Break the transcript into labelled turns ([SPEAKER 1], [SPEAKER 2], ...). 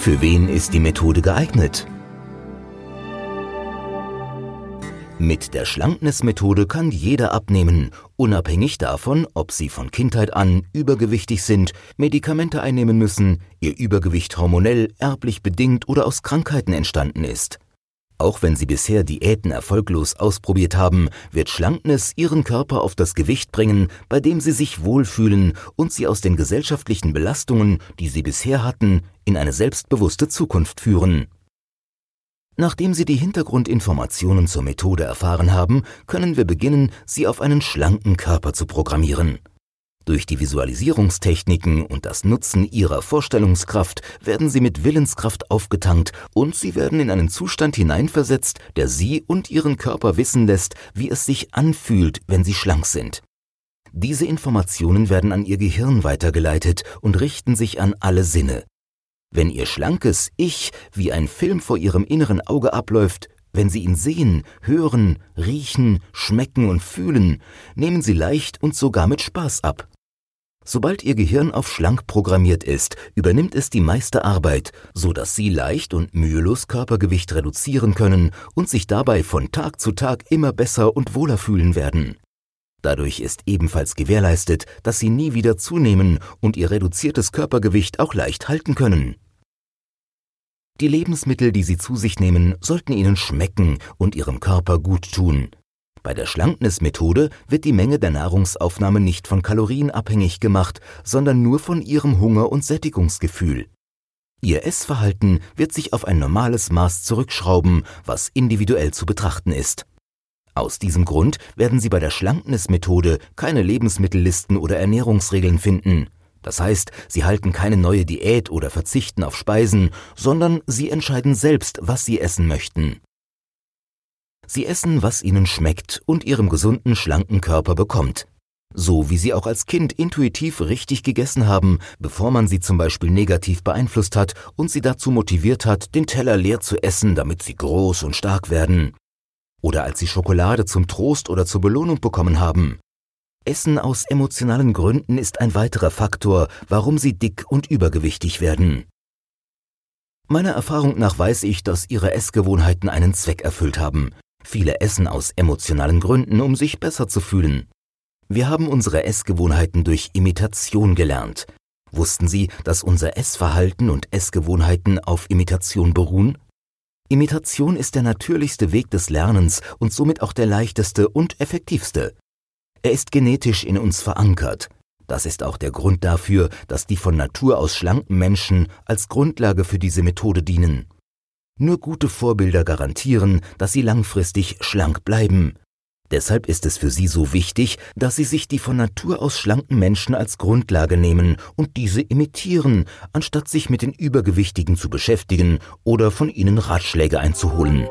[SPEAKER 1] Für wen ist die Methode geeignet? Mit der Schlankness-Methode kann jeder abnehmen, unabhängig davon, ob sie von Kindheit an übergewichtig sind, Medikamente einnehmen müssen, ihr Übergewicht hormonell, erblich bedingt oder aus Krankheiten entstanden ist. Auch wenn sie bisher Diäten erfolglos ausprobiert haben, wird Schlankness ihren Körper auf das Gewicht bringen, bei dem sie sich wohlfühlen und sie aus den gesellschaftlichen Belastungen, die sie bisher hatten, in eine selbstbewusste Zukunft führen. Nachdem Sie die Hintergrundinformationen zur Methode erfahren haben, können wir beginnen, Sie auf einen schlanken Körper zu programmieren. Durch die Visualisierungstechniken und das Nutzen Ihrer Vorstellungskraft werden Sie mit Willenskraft aufgetankt und Sie werden in einen Zustand hineinversetzt, der Sie und Ihren Körper wissen lässt, wie es sich anfühlt, wenn Sie schlank sind. Diese Informationen werden an Ihr Gehirn weitergeleitet und richten sich an alle Sinne. Wenn Ihr schlankes Ich wie ein Film vor Ihrem inneren Auge abläuft, wenn Sie ihn sehen, hören, riechen, schmecken und fühlen, nehmen Sie leicht und sogar mit Spaß ab. Sobald Ihr Gehirn auf schlank programmiert ist, übernimmt es die meiste Arbeit, so dass Sie leicht und mühelos Körpergewicht reduzieren können und sich dabei von Tag zu Tag immer besser und wohler fühlen werden. Dadurch ist ebenfalls gewährleistet, dass sie nie wieder zunehmen und ihr reduziertes Körpergewicht auch leicht halten können. Die Lebensmittel, die sie zu sich nehmen, sollten ihnen schmecken und ihrem Körper gut tun. Bei der Schlankness-Methode wird die Menge der Nahrungsaufnahme nicht von Kalorien abhängig gemacht, sondern nur von ihrem Hunger- und Sättigungsgefühl. Ihr Essverhalten wird sich auf ein normales Maß zurückschrauben, was individuell zu betrachten ist. Aus diesem Grund werden Sie bei der Schlankness-Methode keine Lebensmittellisten oder Ernährungsregeln finden. Das heißt, Sie halten keine neue Diät oder verzichten auf Speisen, sondern Sie entscheiden selbst, was Sie essen möchten. Sie essen, was Ihnen schmeckt und Ihrem gesunden, schlanken Körper bekommt. So wie Sie auch als Kind intuitiv richtig gegessen haben, bevor man Sie zum Beispiel negativ beeinflusst hat und Sie dazu motiviert hat, den Teller leer zu essen, damit Sie groß und stark werden oder als sie Schokolade zum Trost oder zur Belohnung bekommen haben. Essen aus emotionalen Gründen ist ein weiterer Faktor, warum sie dick und übergewichtig werden. Meiner Erfahrung nach weiß ich, dass ihre Essgewohnheiten einen Zweck erfüllt haben. Viele essen aus emotionalen Gründen, um sich besser zu fühlen. Wir haben unsere Essgewohnheiten durch Imitation gelernt. Wussten Sie, dass unser Essverhalten und Essgewohnheiten auf Imitation beruhen? Imitation ist der natürlichste Weg des Lernens und somit auch der leichteste und effektivste. Er ist genetisch in uns verankert. Das ist auch der Grund dafür, dass die von Natur aus schlanken Menschen als Grundlage für diese Methode dienen. Nur gute Vorbilder garantieren, dass sie langfristig schlank bleiben. Deshalb ist es für sie so wichtig, dass sie sich die von Natur aus schlanken Menschen als Grundlage nehmen und diese imitieren, anstatt sich mit den Übergewichtigen zu beschäftigen oder von ihnen Ratschläge einzuholen.